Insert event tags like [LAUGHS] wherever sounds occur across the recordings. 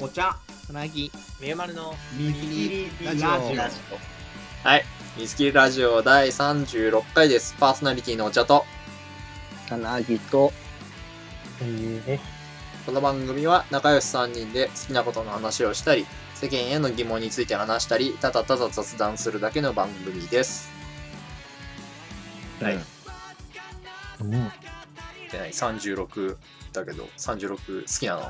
お茶。つなぎ。みゆまるの水切りラジオ。はい。水切りラジオ第36回です。パーソナリティのお茶と、つなぎと。この番組は仲良し3人で好きなことの話をしたり、世間への疑問について話したり、ただただ雑談するだけの番組です。はい。うん、でない36だけど、36好きなの？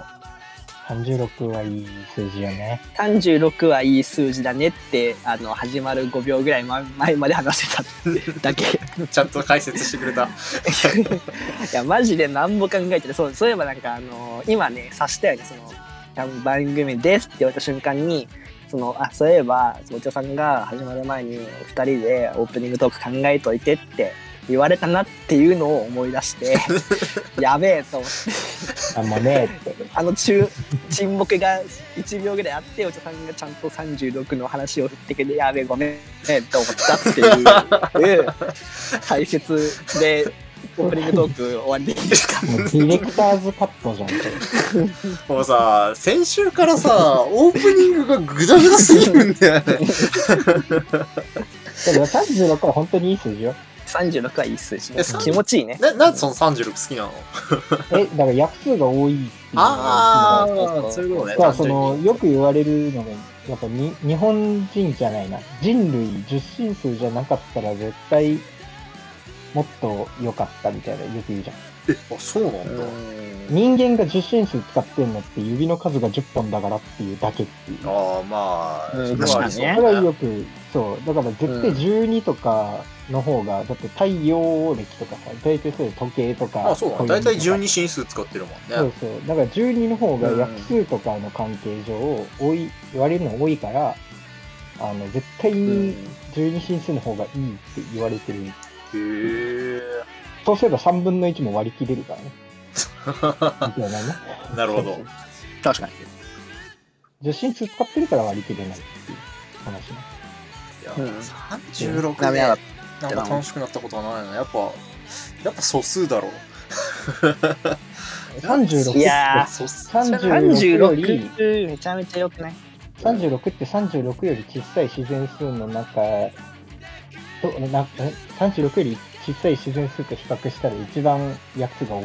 36はいい数字よね。36はいい数字だねってあの始まる5秒ぐらい前前まで話してただけいちゃんと解説してくれた。[LAUGHS] やマジで何も考えてないそうそういえばなんかあの今ね察したよねその番組ですって言われた瞬間にそのあそういえばお茶さんが始まる前に2人でオープニングトーク考えといてって言われたなっていうのを思い出して [LAUGHS] やべえと思ってあんまねって。あの中沈黙が1秒ぐらいあってお茶さんがちゃんと36の話を振ってくれてやべえごめんねって思ったっていう解説でオープニングトーク終わりでいいですかもうディレクターズカットじゃん。もうさ、先週からさ、オープニングがグダグダすぎるんだよね。だから36は本当にいい数字よ。36はいい数字え30気持ちいいねな、なんでその36好きなの？[LAUGHS] え、だから約数が多いっていうのあがあ、そういうことね。だからその、によく言われるのが、やっぱに日本人じゃないな。人類十進数じゃなかったら絶対もっと良かったみたいなよく言うじゃん。え、あ、そうなんだ。人間が十進数使ってんのって指の数が10本だからっていうだけっていう。ああ、まあ、確かにねそれはよく、そう。だから絶対12とかの方が、だって太陽暦とかさ、大体そういう時計とか。あ、そうだ。暦だいたいとか12進数使ってるもんね。そうそう。だから12の方が約数とかの関係上、多い、言われるの多いから、あの、絶対に12進数の方がいいって言われてる。へえ。そうすれば3分の1も割り切れるからね。み [LAUGHS] たいなね。なるほど。確かに10進数使ってるから割り切れないっていう話ね。いや、うん36ダメだで、なんか楽しくなったことはないな。やっぱ、やっぱ素数だろう。[LAUGHS] 36いやー素数。36より、36めちゃめちゃ良くない？36って36より小さい自然数の中、となえ36より小さい自然数と比較したら一番約数が多い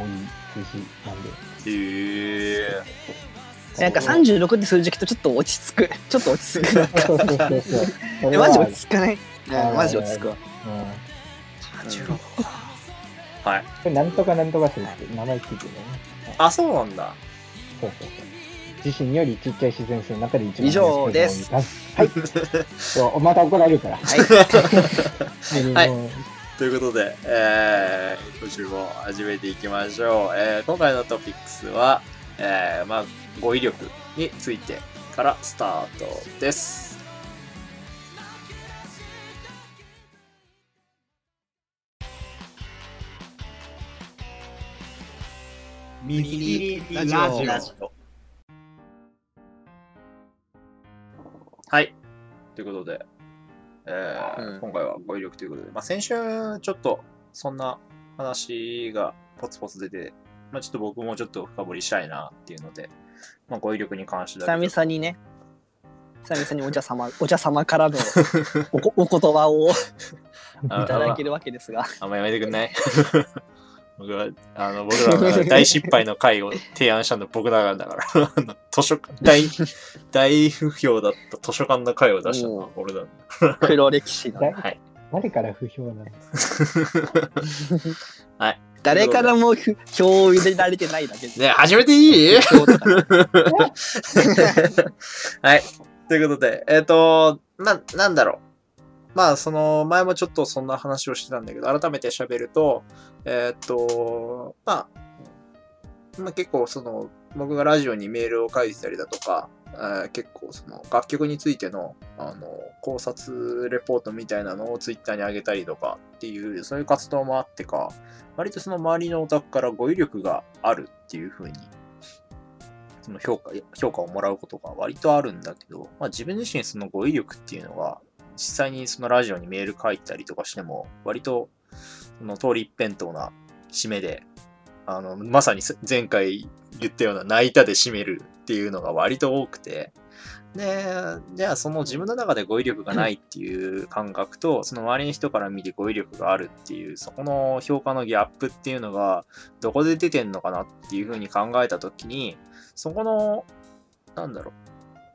数字なんで。へえ。なんか36って数字聞くとちょっと落ち着くちょっと落ち着くなんかそうそうそうそう。そえれはマジ落ち着かないマジ落ち着くわうん。36はい。これなんとかなんとか数って名前ついてるよね。あ、そうなんだ。そうそうそう。自身よりちっちゃい自然数の中で一番以上ですはい。[LAUGHS] そうまた怒られるから。はい [LAUGHS] はいということで、えー、今週も始めていきましょう。えー、今回のトピックスは、えー、まあ、語彙力についてからスタートです。水切りラジオ。はい。ということで、えーうん。今回は語彙力ということで、まあ、先週ちょっとそんな話がポツポツ出て、まあ、ちょっと僕もちょっと深掘りしたいなっていうので、まあ、語彙力に関してだけ久々にね。久々にお茶様 [LAUGHS] お茶様からのおこお言葉をいあただけるわけですが。あんまやめてくんない？[LAUGHS] 僕は、あの、僕らが大失敗の回を提案したの僕らがだから、[LAUGHS] あの図書館、大、大不評だった図書館の回を出したのは俺だ。黒歴史のだ [LAUGHS] はい。誰から不評なの？[LAUGHS] 誰からもふ票を入れられてないだけでね始めていい？はい。ということで、えっ、と、まあ、なんだろう。まあ、その、前もちょっとそんな話をしてたんだけど、改めて喋ると、えっ、と、まあ、まあ、結構その、僕がラジオにメールを書いてたりだとか、えー結構その楽曲についてのあの考察レポートみたいなのをツイッターに上げたりとかっていうそういう活動もあってか割とその周りのオタクから語彙力があるっていう風にその評価評価をもらうことが割とあるんだけど、まあ、自分自身その語彙力っていうのが実際にそのラジオにメール書いたりとかしても割とその通り一辺倒な締めであのまさに前回言ったような泣いたで締めるっていうのが割と多くて、で、じゃあその自分の中で語彙力がないっていう感覚と、その周りの人から見て語彙力があるっていう、そこの評価のギャップっていうのが、どこで出てんのかなっていうふうに考えたときに、そこの、なんだろ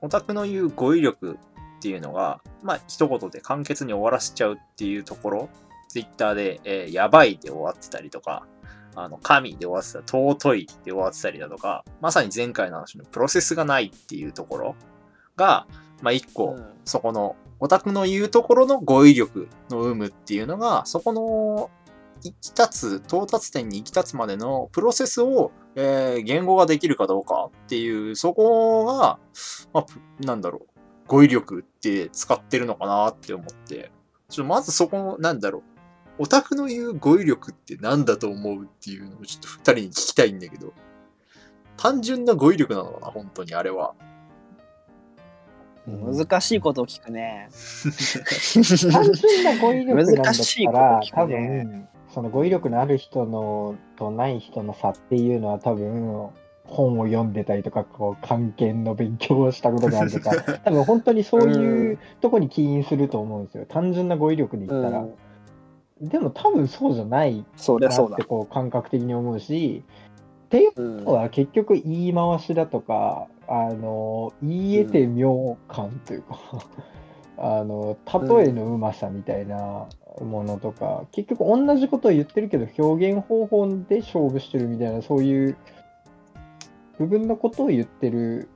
う、オタクの言う語彙力っていうのが、まあ一言で簡潔に終わらせちゃうっていうところ、ツイッターで、えーやばいで終わってたりとか、あの、神で終わってた、尊いで終わってたりだとか、まさに前回の話のプロセスがないっていうところが、まあ一個、うん。そこの、オタクの言うところの語彙力の有無っていうのが、そこの、行き立つ、到達点に行き立つまでのプロセスを、えー言語ができるかどうかっていう、そこが、まあ、ぷなんだろう、語彙力って使ってるのかなって思って、ちょっとまずそこの、なんだろう、オタクの言う語彙力って何だと思うっていうのをちょっと二人に聞きたいんだけど、単純な語彙力なのかな、本当にあれは。難しいことを聞くね。単純な語彙力なんだ難ったら、多分、その語彙力のある人のとない人の差っていうのは多分、本を読んでたりとか、こう、関係の勉強をしたことがあるとか、[LAUGHS] 多分本当にそういうとこに起因すると思うんですよ。単純な語彙力で言ったら。うんでも多分そうじゃないなって。こう感覚的に思うし、っていううんことは結局言い回しだとか、あの、言えて妙感というか、[LAUGHS] あの、例えのうまさみたいなものとか、結局同じことを言ってるけど表現方法で勝負してるみたいな、そういう部分のことを言ってる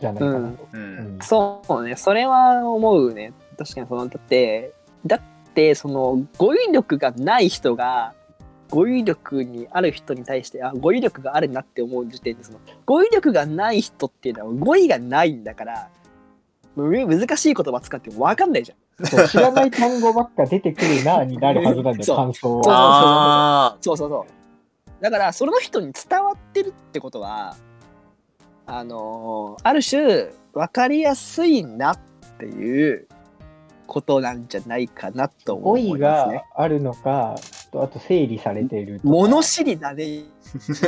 じゃないかなと。うん。うんそうね、それは思うね。確かにその、だって、だって、その、語彙力がない人が、語彙力にある人に対して、あ、語彙力があるなって思う時点で、その、語彙力がない人っていうのは語彙がないんだから、む難しい言葉使っても分かんないじゃん。知らない単語ばっか出てくるなになるはずなんだそうよ、感想そうは。あそうそうそう。だから、その人に伝わってるってことは、あのーある種、分かりやすいなっていうことなんじゃないかなと思いますねが。あるのか、とあと整理されている。物知りだね、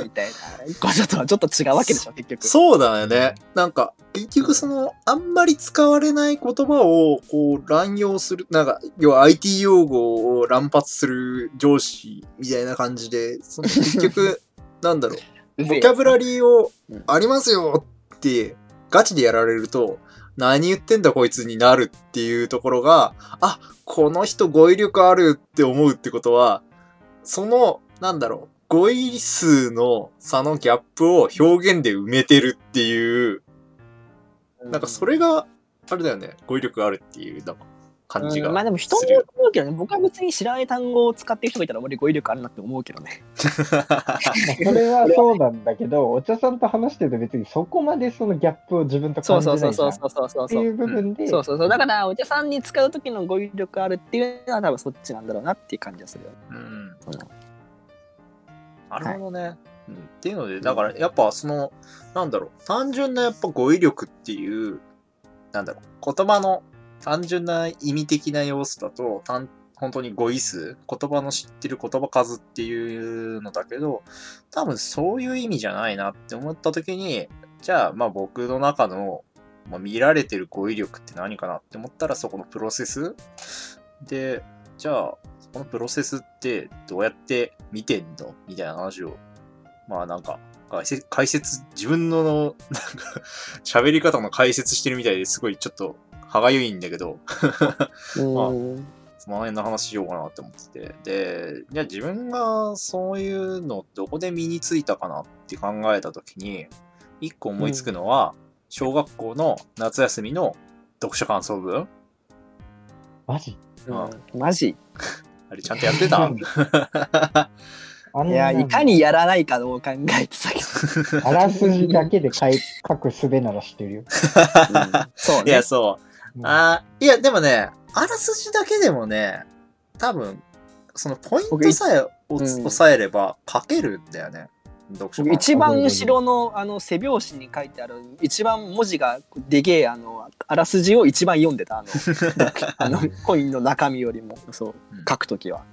みたいなこととはちょっと違うわけでしょ、結局。そうだよね。なんか、結局その、あんまり使われない言葉を、こう、乱用する、なんか、要は IT 用語を乱発する上司みたいな感じで、その結局、[LAUGHS] なんだろう、ボキャブラリーをうんありますよって、ガチでやられると、何言ってんだこいつになるっていうところが、あ、この人語彙力あるって思うってことは、その、なんだろう、語彙数の差のギャップを表現で埋めてるっていう、なんかそれが、あれだよね、語彙力あるっていう、なんか感じが。うんまあでも人によると思うけどね、僕は別に知らない単語を使ってる人がいたら俺語彙力あるなって思うけどね。ま [LAUGHS] あそれはそうなんだけど、お茶さんと話してると別にそこまでそのギャップを自分と感じないじゃんそうそうそうそうそうそうっていう部分で、そうそうそう。だから、お茶さんに使う時の語彙力あるっていうのは多分そっちなんだろうなっていう感じがするよね。うんなるほどね。うん、っていうので、だからやっぱその、なんだろう、単純なやっぱ語彙力っていう、なんだろう、言葉の単純な意味的な要素だと、本当に語彙数、言葉の知ってる言葉数っていうのだけど、多分そういう意味じゃないなって思った時に、じゃあ、まあ僕の中の、まあ、見られてる語彙力って何かなって思ったら、そこのプロセス。で、じゃあ、そのプロセスってどうやって見てんの？みたいな話を、まあなんか、解説、解説自分の、[LAUGHS] なんか、喋り方の解説してるみたいですごいちょっと歯がゆいんだけど、うん。その辺の話しようかなって思ってて。で、じゃあ自分がそういうのどこで身についたかなって考えたときに、一個思いつくのは、小学校の夏休みの読書感想文マジ？うんマジ？あれちゃんとやってた？あん [LAUGHS] いや、ないかにやらないかどう考えてたけど。あらすじだけで書い書く術なら知ってるよ。そうねいや、。そう。うん。あーいや、でもね、あらすじだけでもね、多分、そのポイントさえおうん。押さえれば書けるんだよね。読書一番後ろのあの背表紙に書いてある一番文字がでけえあのあらすじを一番読んでたあの [LAUGHS] あのコインの中身よりもそううん。書くときは。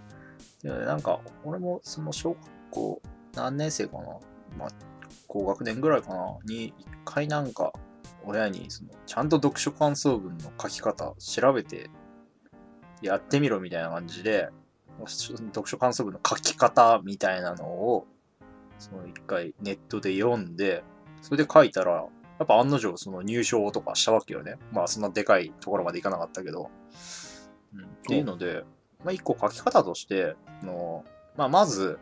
いやなんか、俺もその小学校何年生かな？まあ、高学年ぐらいかな、に一回なんか、親にその、ちゃんと読書感想文の書き方調べてやってみろみたいな感じで、読書感想文の書き方みたいなのを、その一回ネットで読んで、それで書いたら、やっぱ案の定その入賞とかしたわけよね。まあそんなでかいところまでいかなかったけど。うん、っていうので、まあ一個書き方として、のまあまず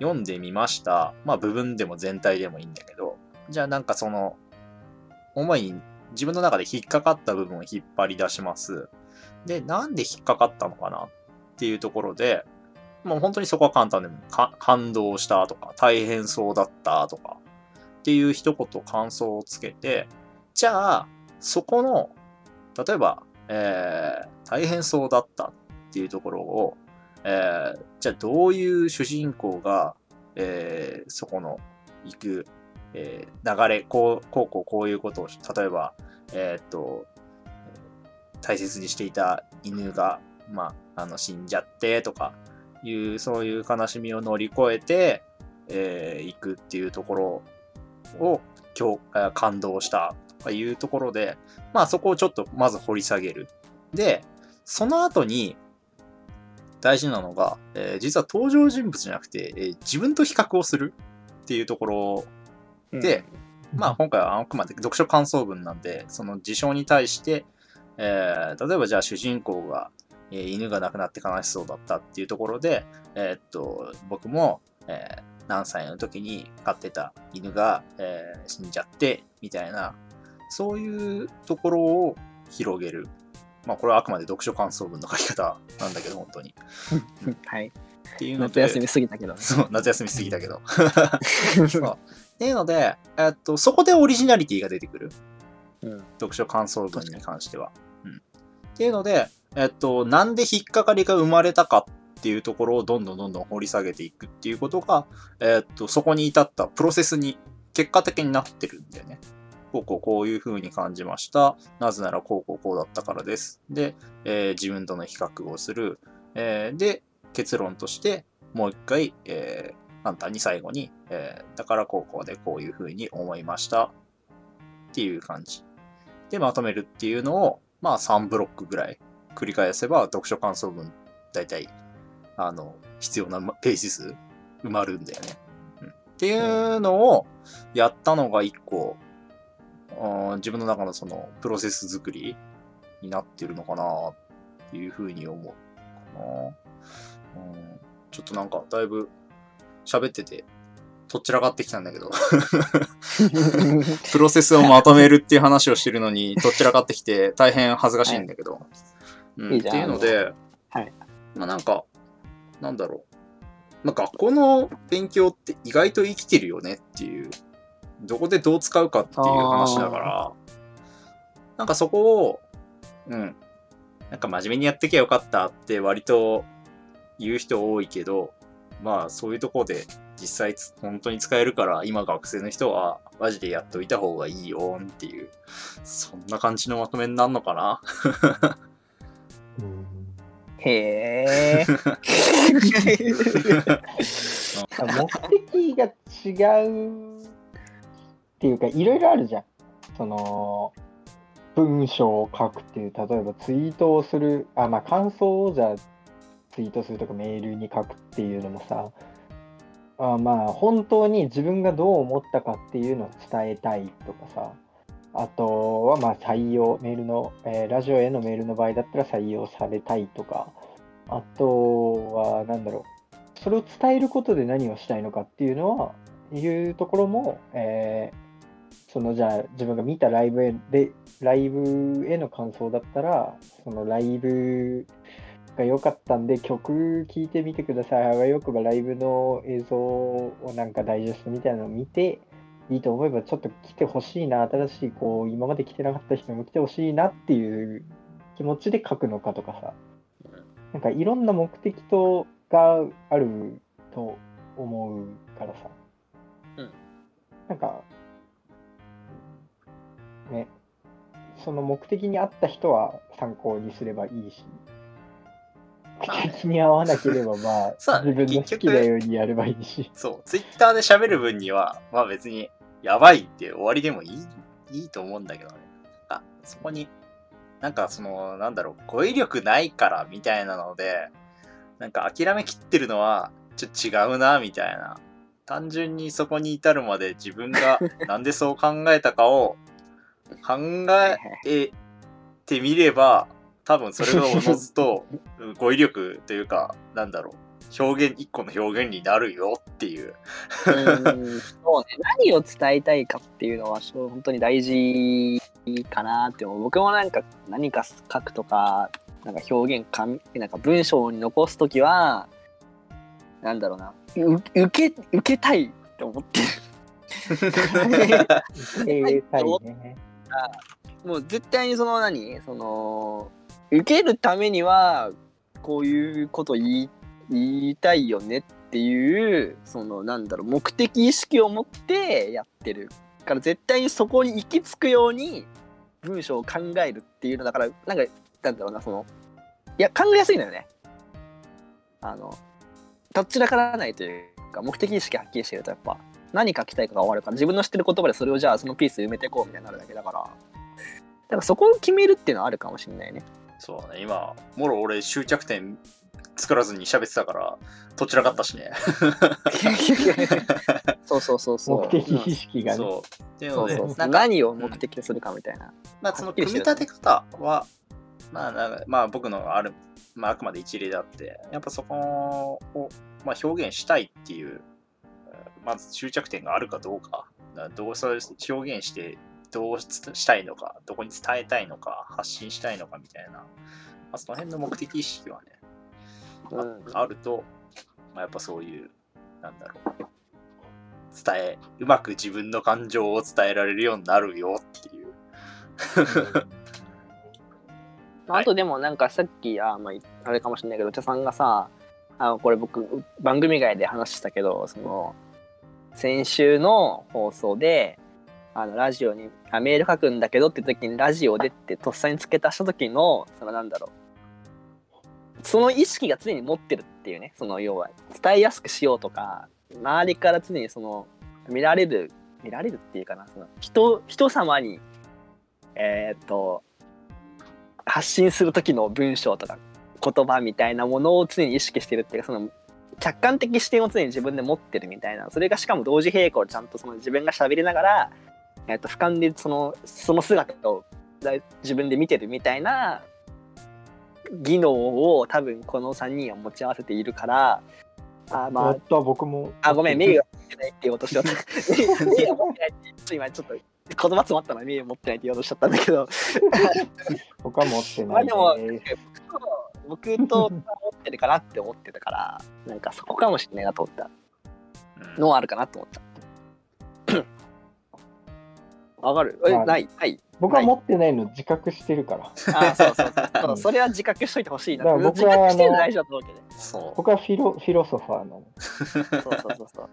読んでみました。まあ部分でも全体でもいいんだけど、じゃあなんかその、主に自分の中で引っかかった部分を引っ張り出します。で、なんで引っかかったのかなっていうところで、もう本当にそこは簡単で、感動したとか、大変そうだったとか、っていう一言感想をつけて、じゃあ、そこの、例えば、えー、大変そうだったっていうところを、えー、じゃあどういう主人公が、えー、そこの行く、えー、流れ、こう、こうこうこういうことを、例えば、えーっと、大切にしていた犬が、まあ、あの、死んじゃってとか、いう、そういう悲しみを乗り越えて、えー行くっていうところを、今日、感動したとかいうところで、まあそこをちょっとまず掘り下げる。で、その後に、大事なのが、えー実は登場人物じゃなくて、えー自分と比較をするっていうところで、まあ今回はあくまで読書感想文なんで、その事象に対して、えー例えばじゃあ主人公が、えー犬が亡くなって悲しそうだったっていうところで、えーっと、僕も、えー何歳の時に飼ってた犬が、えー死んじゃって、みたいな、そういうところを広げる。まあこれはあくまで読書感想文の書き方なんだけど、本当に。[LAUGHS] はい。っていうので。夏休み過ぎたけどね。そう、夏休み過ぎたけど。[LAUGHS] [LAUGHS] っていうので、えっと、そこでオリジナリティが出てくる。うん。読書感想文に関しては。うん。っていうので、えっと、なんで引っかかりが生まれたかっていうところをどんどんどんどん掘り下げていくっていうことが、えっと、そこに至ったプロセスに結果的になってるんだよね。こうこうこういう風に感じました。なぜならこうこうこうだったからです。で、えー自分との比較をする。えーで、結論として、もう一回、えー簡単に最後に、えーだからこうこうでこういう風に思いました。っていう感じ。で、まとめるっていうのを、まあ3ブロックぐらい繰り返せば、読書感想文、だいたい、あの、必要なページ数埋まるんだよね。うんっていうのをやったのが一個、あー自分の中のそのプロセス作りになってるのかなっていうふうに思うかな。うん、ちょっとなんかだいぶ喋ってて、とっちらかってきたんだけど、[LAUGHS] プロセスをまとめるっていう話をしてるのに、とっちらかってきて大変恥ずかしいんだけど。うん、いいっていうので、はい。まあなんか、なんだろう。まあ学校の勉強って意外と生きてるよねっていう、どこでどう使うかっていう話だから、なんかそこを、うん、なんか真面目にやってきゃよかったって割と言う人多いけど、まあそういうところで実際つ本当に使えるから今学生の人はマジでやっといた方がいいよっていう、そんな感じのまとめになるのかな？うんへえ。[LAUGHS] 目的が違うっていうか、いろいろあるじゃん。その、文章を書くっていう、例えばツイートをする、あ、まあ感想をじゃあツイートするとかメールに書くっていうのもさ、あまあ本当に自分がどう思ったかっていうのを伝えたいとかさ、あとはまあ採用、メールの、えーラジオへのメールの場合だったら採用されたいとか、あとはなんだろう、それを伝えることで何をしたいのかっていうのは、いうところも、えーそのじゃあ自分が見たライブへで、ライブへの感想だったら、そのライブが良かったんで曲聴いてみてください。あわよくばライブの映像をなんかダイジェストみたいなのを見て、いいと思えばちょっと来てほしいな、新しいこう、今まで来てなかった人にも来てほしいなっていう気持ちで書くのかとかさ、なんかいろんな目的とがあると思うからさ、うん。なんか、ね、その目的に合った人は参考にすればいいし、に合わなければまあ [LAUGHS] 自分の好きなようにやればいいし。そう、ツイッターで喋る分には、まあ別に、やばいって終わりでもいい、いいと思うんだけどね。あ、そこに、なんかその、なんだろう、語彙力ないからみたいなので、なんか諦めきってるのは、ちょっと違うな、みたいな。単純にそこに至るまで自分が [LAUGHS] なんでそう考えたかを考えてみれば、多分それがおのずとうん [LAUGHS] 語彙力というか、なんだろう、表現、一個の表現になるよっていう。うんそうね。何を伝えたいかっていうのは本当に大事かなって思う。僕もなんか何か書くとかなんか表現かなんか文章に残す時はなんだろうな。う受け受けたいって思ってる。[LAUGHS] えたいね。[LAUGHS] もう絶対にその何？その受けるためにはこういうこと言い言いたいよねっていうそのなんだろう目的意識を持ってやってる。から絶対にそこに行き着くように文章を考えるっていうのだからなんかなんだろうなそのいや考えやすいのよね。あのどちらからないというか目的意識はっきりしてるとやっぱ何書きたいかが終わるから自分の知ってる言葉でそれをじゃあそのピース埋めていこうみたいになるだけだから。だからそこを決めるっていうのはあるかもしれないね。そうね、今、もろ俺終着点作らずに喋ってたから、どちらかったしね。[LAUGHS] そうそうそうそう目的意識がね。そう。っていうので、そうそうなんか、何を目的にするかみたいな、まあ、その組み立て方は、まあ、なんかまあ、僕のある、まあ、あくまで一例であって、やっぱそこを、まあ、表現したいっていう、まず終着点があるかどうか、だどうそう表現して、どうしたいのか、どこに伝えたいのか、発信したいのかみたいな、まあ、その辺の目的意識はね、うん。ああると、まあ、やっぱそういう、なんだろう、伝え、うまく自分の感情を伝えられるようになるよっていう。あとでもなんかさっきあ、まあ、あれかもしれないけどお茶さんがさあこれ僕番組外で話したけどその先週の放送であのラジオにあメール書くんだけどって時にラジオでってとっさに付け足した時のそのなんだろう。その意識が常に持ってるっていうねその要は。伝えやすくしようとか周りから常にその見られる見られるっていうかなその人人様にえーっと発信する時の文章とか言葉みたいなものを常に意識してるっていうかその客観的視点を常に自分で持ってるみたいな。それがしかも同時並行ちゃんとその自分が喋りながら、えっと俯瞰でそのその姿をだ自分で見てるみたいな技能を多分この3人は持ち合わせているからあまあやった、僕も。あごめんメイが持ってないって言おうとしちゃった。メイが持ってないって今ちょっと言葉詰まったのはメイが持ってないって言おうとしちゃったんだけど。[LAUGHS] 僕は持ってまないあでもです。僕と持ってるかなって思ってたからなんかそこかもしれないなと思った。うん。のはあるかなと思ったわかる。え、まあない？ない。僕は持ってないの自覚してるから。あそうそう。そう。そううん。それは自覚しといてほしいな。だから僕自は覚してるのあの大事だと思うけどそう。僕はフィロフィロソファーなの。そうそうそうそう。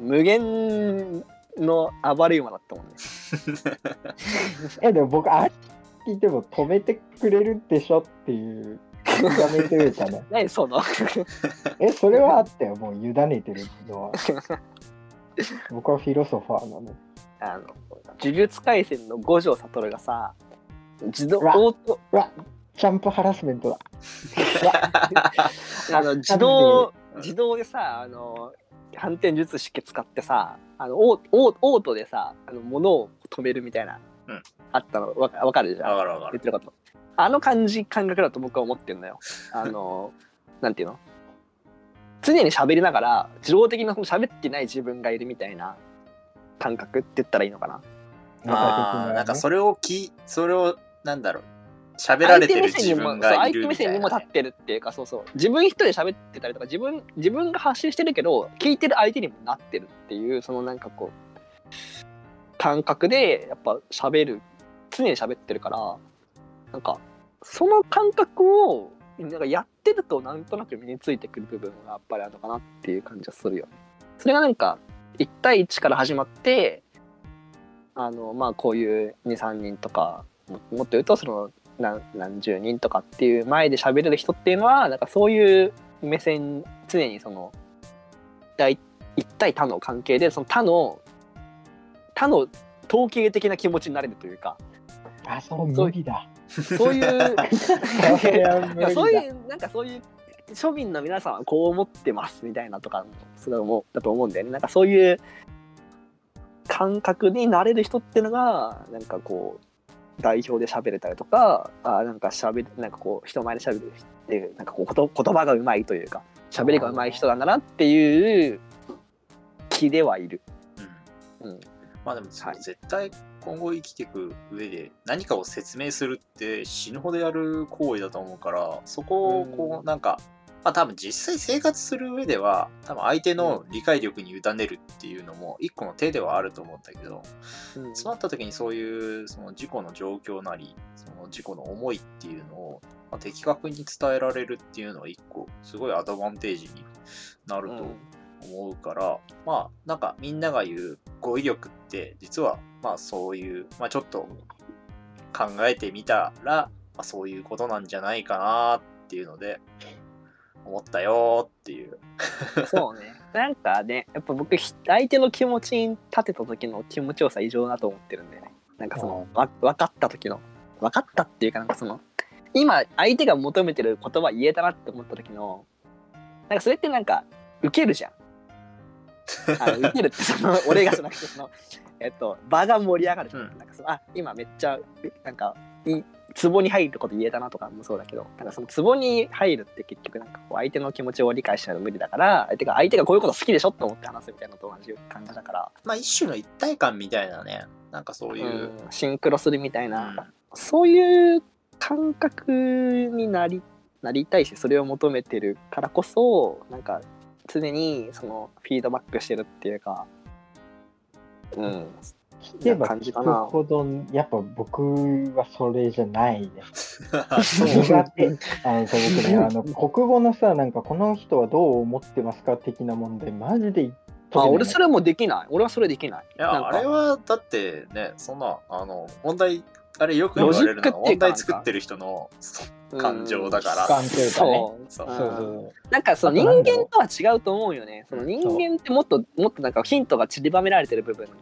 無限の暴れ馬だったもんね。[LAUGHS] え、でも僕、あれ聞いても止めてくれるでしょっていう、やめてるじゃない。[LAUGHS] 何その？[LAUGHS] え、それはあったよ、もう委ねてるのは。僕はフィロソファーなの。あの呪術廻戦の五条悟がさ自動オートジャンプハラスメントだ。[LAUGHS] あの [LAUGHS] 自動自動でさあの反転術式使ってさあのオーオーオートでさあの物を止めるみたいな、うん。あったのわかわかるじゃん？わかるわかる。言ってること。あの感じ感覚だと僕は思ってんのよ。あの [LAUGHS] なんていうの？常に喋りながら自動的な喋ってない自分がいるみたいな感覚って言ったらいいのかな？ああ、なんかそれをき、それを、なんだろう、喋られてる自分がい相手るみたいな。目線にも立ってるっていうかそうそう。自分一人で喋ってたりとか自分自分が発信してるけど聞いてる相手にもなってるっていうそのなんかこう感覚でやっぱ喋る常に喋ってるからなんかその感覚をなんかやってるとなんとなく身についてくる部分がやっぱりあるのかなっていう感じはするよね。それがなんか1対1から始まってあのまあこういう23人とかももっと言うとその何何十人とかっていう前で喋れる人っていうのはなんかそういう目線常にその一一対他の関係でその他の他の統計的な気持ちになれるというかあ、そう、無理だ。そういう [LAUGHS] そういうなんかそういう庶民の皆さんはこう思ってますみたいなとかすごい思う。だと思うんだよねなんかそういう感覚になれる人っていうのがなんかこう代表で喋れたりとかあなんか喋るなんかこう人前で喋るっていうなんかこうこと言葉がうまいというか喋りがうまい人なんだなっていう気ではいる。うん。うん。まあでもそはい。絶対今後生きていく上で何かを説明するって死ぬほどやる行為だと思うからそこをこううなんかまあ多分実際生活する上では多分相手の理解力に委ねるっていうのも一個の手ではあると思うんだけどうん。そうなった時にそういうその事故の状況なりその事故の思いっていうのをまあ的確に伝えられるっていうのは一個すごいアドバンテージになると思うから、まあなんかみんなが言う語彙力って実はまあそういう、まあ、ちょっと考えてみたら、まあ、そういうことなんじゃないかなっていうので思ったよっていう。そうね。なんかね、やっぱ僕、ひ相手の気持ちに立てた時の気持ちよさ異常だと思ってるんだよね。なんかその、わ分かった時の、分かったっていうかなんかその、今相手が求めてる言葉言えたなって思った時の、なんかそれってなんか、ウケるじゃん。あの [LAUGHS] ウケるってその、俺がじゃなくてその、えっと、場が盛り上がるじゃん。うんなんかその、あ、今めっちゃ、なんか、いい壺に入ること言えたなとかもそうだけどなんかその壺に入るって結局なんかこう相手の気持ちを理解しないと無理だから相手が相手がこういうこと好きでしょと思って話すみたいなのと同じ感じだから、まあ一種の一体感みたいなね、なんかそういう。うん。シンクロするみたいな、うん。そういう感覚になりなりたいしそれを求めてるからこそなんか常にそのフィードバックしてるっていうかうん聞けば感じ聞くかなほど、やっぱ僕はそれじゃないね。[LAUGHS] [LAUGHS] そう苦手。あのさ、僕ね、あの、国語のさ、なんか、この人はどう思ってますか的な問題、マジであ俺それもできない俺はそれできないいや、あれはだってね、そんな、あの、問題、あれよく言われるのはロジックっていうか問題作ってる人の感情だから。うかね。そうそうそう。なんかその人間とは違うと思うよね。その人間ってもっともっとなんかヒントが散りばめられてる部分が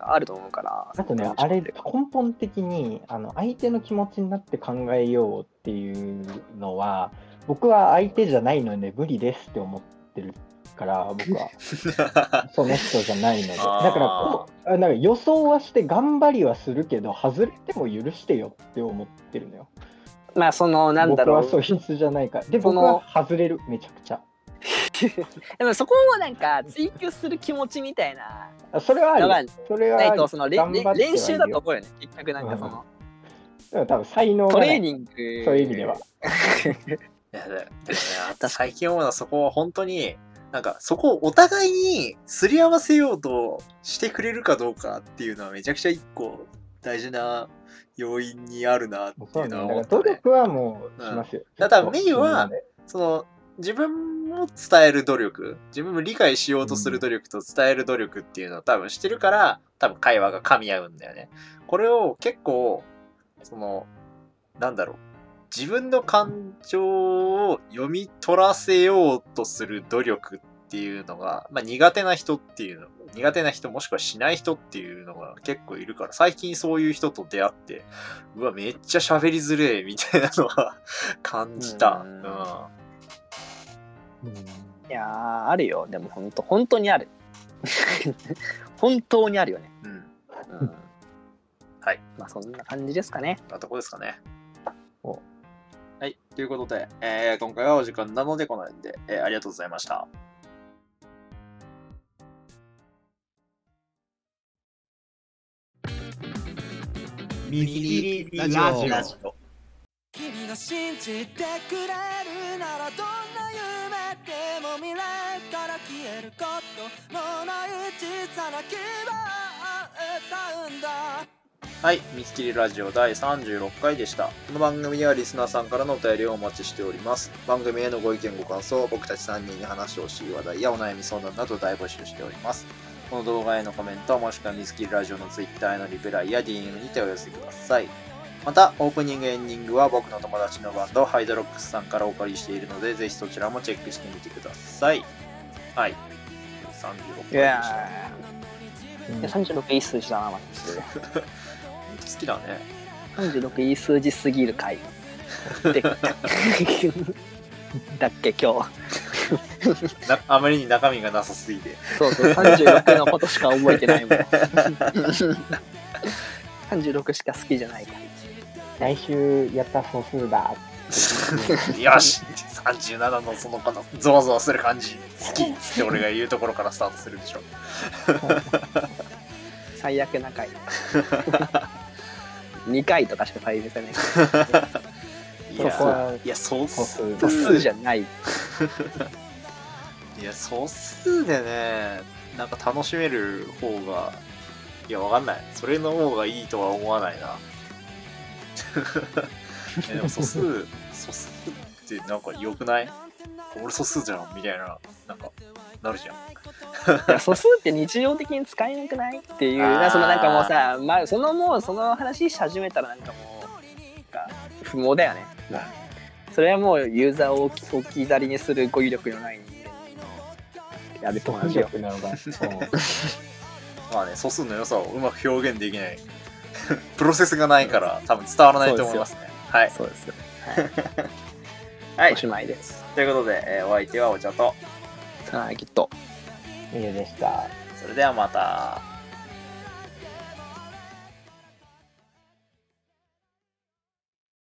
あると思うから。あとね、あれ、根本的にあの相手の気持ちになって考えようっていうのは、僕は相手じゃないので無理ですって思ってるから、僕は。[LAUGHS] その人じゃないので。だからこなんか予想はして頑張りはするけど、外れても許してよって思ってるのよ。まあそのなんだろう。僕は素質じゃないから。で、僕は外れる、めちゃくちゃ。[LAUGHS] でもそこをなんか追求する気持ちみたいなあそれはある。それはないとその練習だと思うよね。結局なんかそのでも多分才能がトレーニング。そういう意味では。[LAUGHS] いやででもね、最近思うのはそこは本当に、なんかそこをお互いにすり合わせようとしてくれるかどうかっていうのはめちゃくちゃ一個大事な要因にあるなって。いううのは思ったね。努力はもうしますよ。だからメインはその自分も伝える努力、自分も理解しようとする努力と伝える努力っていうのを多分してるから、多分会話が噛み合うんだよね。これを結構、その、なんだろう。自分の感情を読み取らせようとする努力っていうのが、まあ、苦手な人っていうの、苦手な人もしくはしない人っていうのが結構いるから、最近そういう人と出会って、うわ、めっちゃ喋りづれえみたいなのは [LAUGHS] 感じた。ううんん。うんいやーあるよ。でも本当本当にある。[LAUGHS] 本当にあるよね。うん。うんはい。まあそんな感じですかね。なとこですかね。おはい。ということで、えー今回はお時間なのでこの辺で、えーありがとうございました。ミステリラジオ。君が信じてくれることのない小さな希望を歌うんだはい。ミスキリラジオ第36回でした。この番組ではリスナーさんからのお便りをお待ちしております。番組へのご意見ご感想、僕たち3人に話してほしい話題やお悩み相談など大募集しております。この動画へのコメント、もしくはミスキリラジオの Twitter へのリプライや DM にてお寄せください。ままた、オープニング、エンディングは僕の友達のバンド、ハイドロックスさんからお借りしているので、ぜひそちらもチェックしてみてください。はい。36いやうんーいや36いい数字だな、マジで。好きだね。36いい数字すぎる回。で [LAUGHS] だっけ、今日。なあまりに中身がなさすぎて。そうそう、36のことしか覚えてないもん。36しか好きじゃないから。来週やった素数だ。[LAUGHS] よし !37 のそのこのゾワゾワする感じ好きって俺が言うところからスタートするでしょ。[LAUGHS] 最悪な回。[LAUGHS] 2回とかしか再生されない。い [LAUGHS] やいや、素数。素数じゃない。いや、素数でね、なんか楽しめる方が、いや、わかんない。それの方がいいとは思わないな。えでも素数、素数ってなんか良くない？俺素数じゃんみたいな、なんか、なるじゃん。いや素数って日常的に使えなくない？っていうなそのなんかもうさ、まあ、そのもうその話し始めたらなんかもう不毛だよねそれはもうユーザーを置き去りにする語彙力のない人間のやると同得じよ力なのが。そう [LAUGHS] まあね、素数の良さをうまく表現できない。[LAUGHS] プロセスがないから多分伝わらないと思いますね。はい。そうですはい [LAUGHS] お。しまいですということで、えーお相手はお茶と、さあきっといいでした。それではまた。